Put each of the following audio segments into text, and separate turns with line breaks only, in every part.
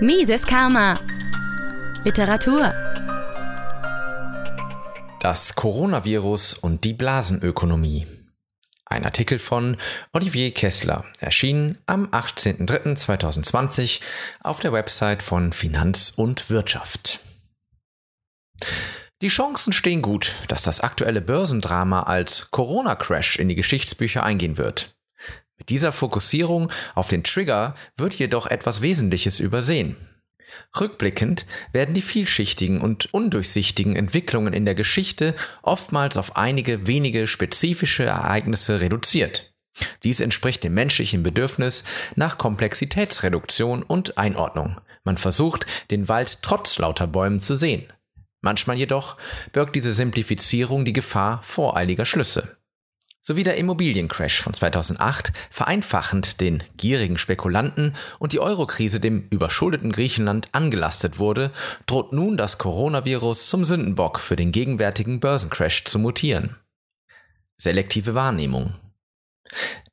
Mises Karma. Literatur.
Das Coronavirus und die Blasenökonomie. Ein Artikel von Olivier Kessler erschien am 18.03.2020 auf der Website von Finanz und Wirtschaft. Die Chancen stehen gut, dass das aktuelle Börsendrama als Corona-Crash in die Geschichtsbücher eingehen wird. Dieser Fokussierung auf den Trigger wird jedoch etwas Wesentliches übersehen. Rückblickend werden die vielschichtigen und undurchsichtigen Entwicklungen in der Geschichte oftmals auf einige wenige spezifische Ereignisse reduziert. Dies entspricht dem menschlichen Bedürfnis nach Komplexitätsreduktion und Einordnung. Man versucht, den Wald trotz lauter Bäumen zu sehen. Manchmal jedoch birgt diese Simplifizierung die Gefahr voreiliger Schlüsse sowie der Immobiliencrash von 2008 vereinfachend den gierigen Spekulanten und die Eurokrise dem überschuldeten Griechenland angelastet wurde, droht nun das Coronavirus zum Sündenbock für den gegenwärtigen Börsencrash zu mutieren. Selektive Wahrnehmung.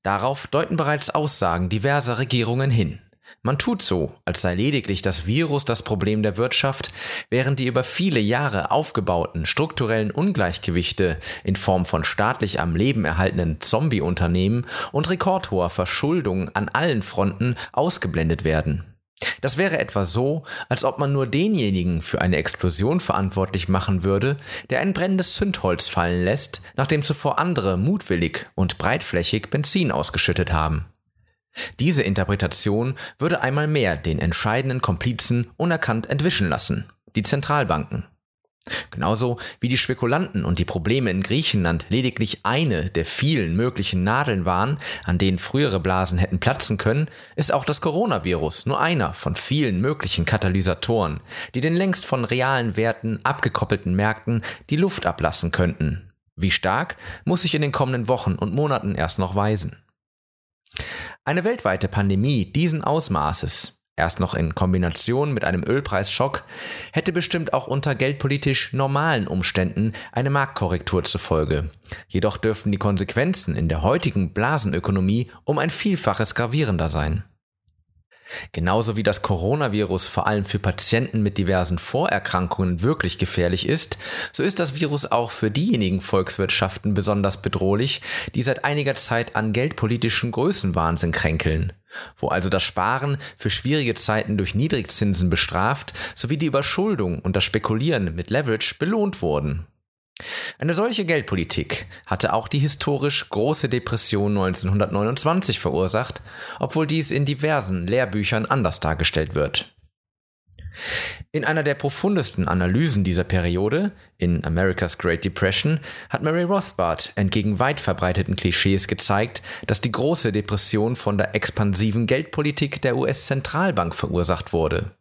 Darauf deuten bereits Aussagen diverser Regierungen hin. Man tut so, als sei lediglich das Virus das Problem der Wirtschaft, während die über viele Jahre aufgebauten strukturellen Ungleichgewichte in Form von staatlich am Leben erhaltenen Zombie-Unternehmen und rekordhoher Verschuldung an allen Fronten ausgeblendet werden. Das wäre etwa so, als ob man nur denjenigen für eine Explosion verantwortlich machen würde, der ein brennendes Zündholz fallen lässt, nachdem zuvor andere mutwillig und breitflächig Benzin ausgeschüttet haben. Diese Interpretation würde einmal mehr den entscheidenden Komplizen unerkannt entwischen lassen, die Zentralbanken. Genauso wie die Spekulanten und die Probleme in Griechenland lediglich eine der vielen möglichen Nadeln waren, an denen frühere Blasen hätten platzen können, ist auch das Coronavirus nur einer von vielen möglichen Katalysatoren, die den längst von realen Werten abgekoppelten Märkten die Luft ablassen könnten. Wie stark, muss sich in den kommenden Wochen und Monaten erst noch weisen. Eine weltweite Pandemie diesen Ausmaßes, erst noch in Kombination mit einem Ölpreisschock, hätte bestimmt auch unter geldpolitisch normalen Umständen eine Marktkorrektur zur Folge. Jedoch dürften die Konsequenzen in der heutigen Blasenökonomie um ein Vielfaches gravierender sein. Genauso wie das Coronavirus vor allem für Patienten mit diversen Vorerkrankungen wirklich gefährlich ist, so ist das Virus auch für diejenigen Volkswirtschaften besonders bedrohlich, die seit einiger Zeit an geldpolitischen Größenwahnsinn kränkeln wo also das Sparen für schwierige Zeiten durch Niedrigzinsen bestraft sowie die Überschuldung und das Spekulieren mit Leverage belohnt wurden. Eine solche Geldpolitik hatte auch die historisch große Depression 1929 verursacht, obwohl dies in diversen Lehrbüchern anders dargestellt wird. In einer der profundesten Analysen dieser Periode, in America's Great Depression, hat Murray Rothbard entgegen weit verbreiteten Klischees gezeigt, dass die große Depression von der expansiven Geldpolitik der US-Zentralbank verursacht wurde.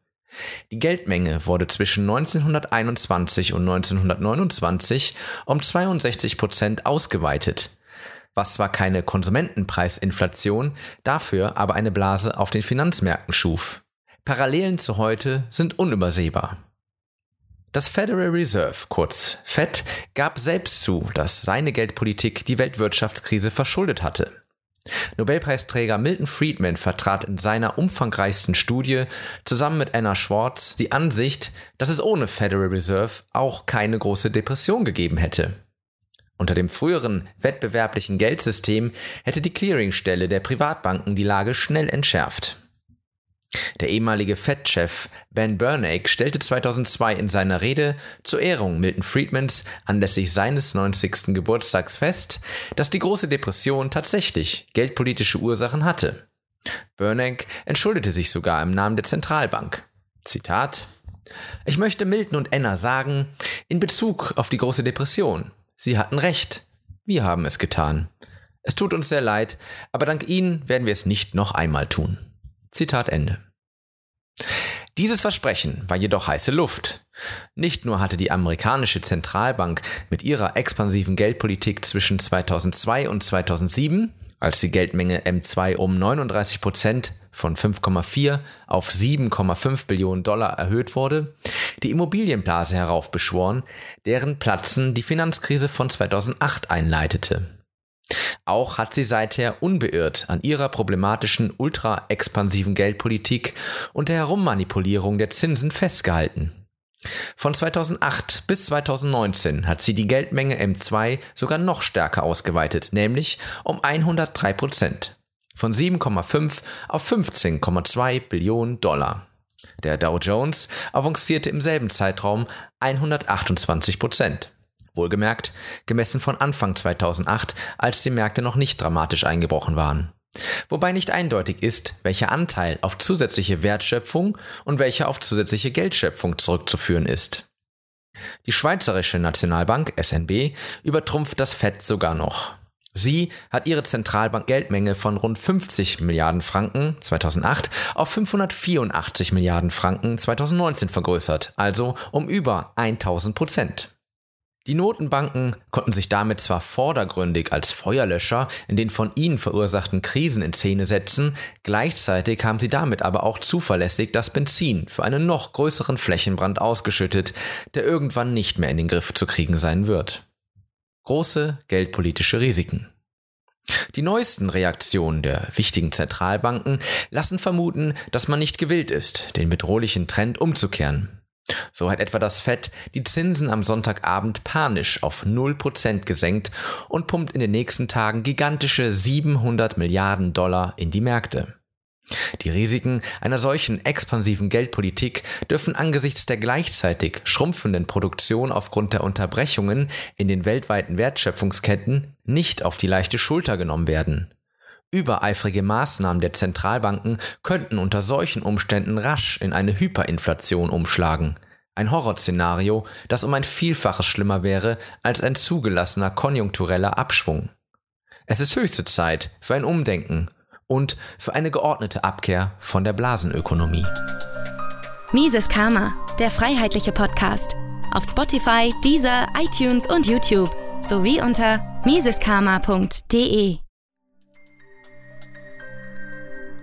Die Geldmenge wurde zwischen 1921 und 1929 um 62 Prozent ausgeweitet, was zwar keine Konsumentenpreisinflation, dafür aber eine Blase auf den Finanzmärkten schuf. Parallelen zu heute sind unübersehbar. Das Federal Reserve, kurz Fed, gab selbst zu, dass seine Geldpolitik die Weltwirtschaftskrise verschuldet hatte. Nobelpreisträger Milton Friedman vertrat in seiner umfangreichsten Studie zusammen mit Anna Schwartz die Ansicht, dass es ohne Federal Reserve auch keine große Depression gegeben hätte. Unter dem früheren wettbewerblichen Geldsystem hätte die Clearingstelle der Privatbanken die Lage schnell entschärft. Der ehemalige Fed-Chef Ben Bernanke stellte 2002 in seiner Rede zur Ehrung Milton Friedmans anlässlich seines 90. Geburtstags fest, dass die große Depression tatsächlich geldpolitische Ursachen hatte. Bernanke entschuldete sich sogar im Namen der Zentralbank. Zitat Ich möchte Milton und Anna sagen, in Bezug auf die große Depression, sie hatten recht, wir haben es getan. Es tut uns sehr leid, aber dank Ihnen werden wir es nicht noch einmal tun. Zitat Ende. Dieses Versprechen war jedoch heiße Luft. Nicht nur hatte die amerikanische Zentralbank mit ihrer expansiven Geldpolitik zwischen 2002 und 2007, als die Geldmenge M2 um 39 Prozent von 5,4 auf 7,5 Billionen Dollar erhöht wurde, die Immobilienblase heraufbeschworen, deren Platzen die Finanzkrise von 2008 einleitete. Auch hat sie seither unbeirrt an ihrer problematischen ultra-expansiven Geldpolitik und der Herummanipulierung der Zinsen festgehalten. Von 2008 bis 2019 hat sie die Geldmenge M2 sogar noch stärker ausgeweitet, nämlich um 103 Prozent. Von 7,5 auf 15,2 Billionen Dollar. Der Dow Jones avancierte im selben Zeitraum 128 Prozent. Wohlgemerkt, gemessen von Anfang 2008, als die Märkte noch nicht dramatisch eingebrochen waren. Wobei nicht eindeutig ist, welcher Anteil auf zusätzliche Wertschöpfung und welcher auf zusätzliche Geldschöpfung zurückzuführen ist. Die Schweizerische Nationalbank SNB übertrumpft das FED sogar noch. Sie hat ihre Zentralbank-Geldmenge von rund 50 Milliarden Franken 2008 auf 584 Milliarden Franken 2019 vergrößert, also um über 1000 Prozent. Die Notenbanken konnten sich damit zwar vordergründig als Feuerlöscher in den von ihnen verursachten Krisen in Szene setzen, gleichzeitig haben sie damit aber auch zuverlässig das Benzin für einen noch größeren Flächenbrand ausgeschüttet, der irgendwann nicht mehr in den Griff zu kriegen sein wird. Große geldpolitische Risiken. Die neuesten Reaktionen der wichtigen Zentralbanken lassen vermuten, dass man nicht gewillt ist, den bedrohlichen Trend umzukehren. So hat etwa das Fed die Zinsen am Sonntagabend panisch auf 0% gesenkt und pumpt in den nächsten Tagen gigantische 700 Milliarden Dollar in die Märkte. Die Risiken einer solchen expansiven Geldpolitik dürfen angesichts der gleichzeitig schrumpfenden Produktion aufgrund der Unterbrechungen in den weltweiten Wertschöpfungsketten nicht auf die leichte Schulter genommen werden. Übereifrige Maßnahmen der Zentralbanken könnten unter solchen Umständen rasch in eine Hyperinflation umschlagen. Ein Horrorszenario, das um ein Vielfaches schlimmer wäre als ein zugelassener konjunktureller Abschwung. Es ist höchste Zeit für ein Umdenken und für eine geordnete Abkehr von der Blasenökonomie.
Mises Karma, der freiheitliche Podcast. Auf Spotify, Deezer, iTunes und YouTube sowie unter miseskarma.de.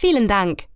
Vielen Dank!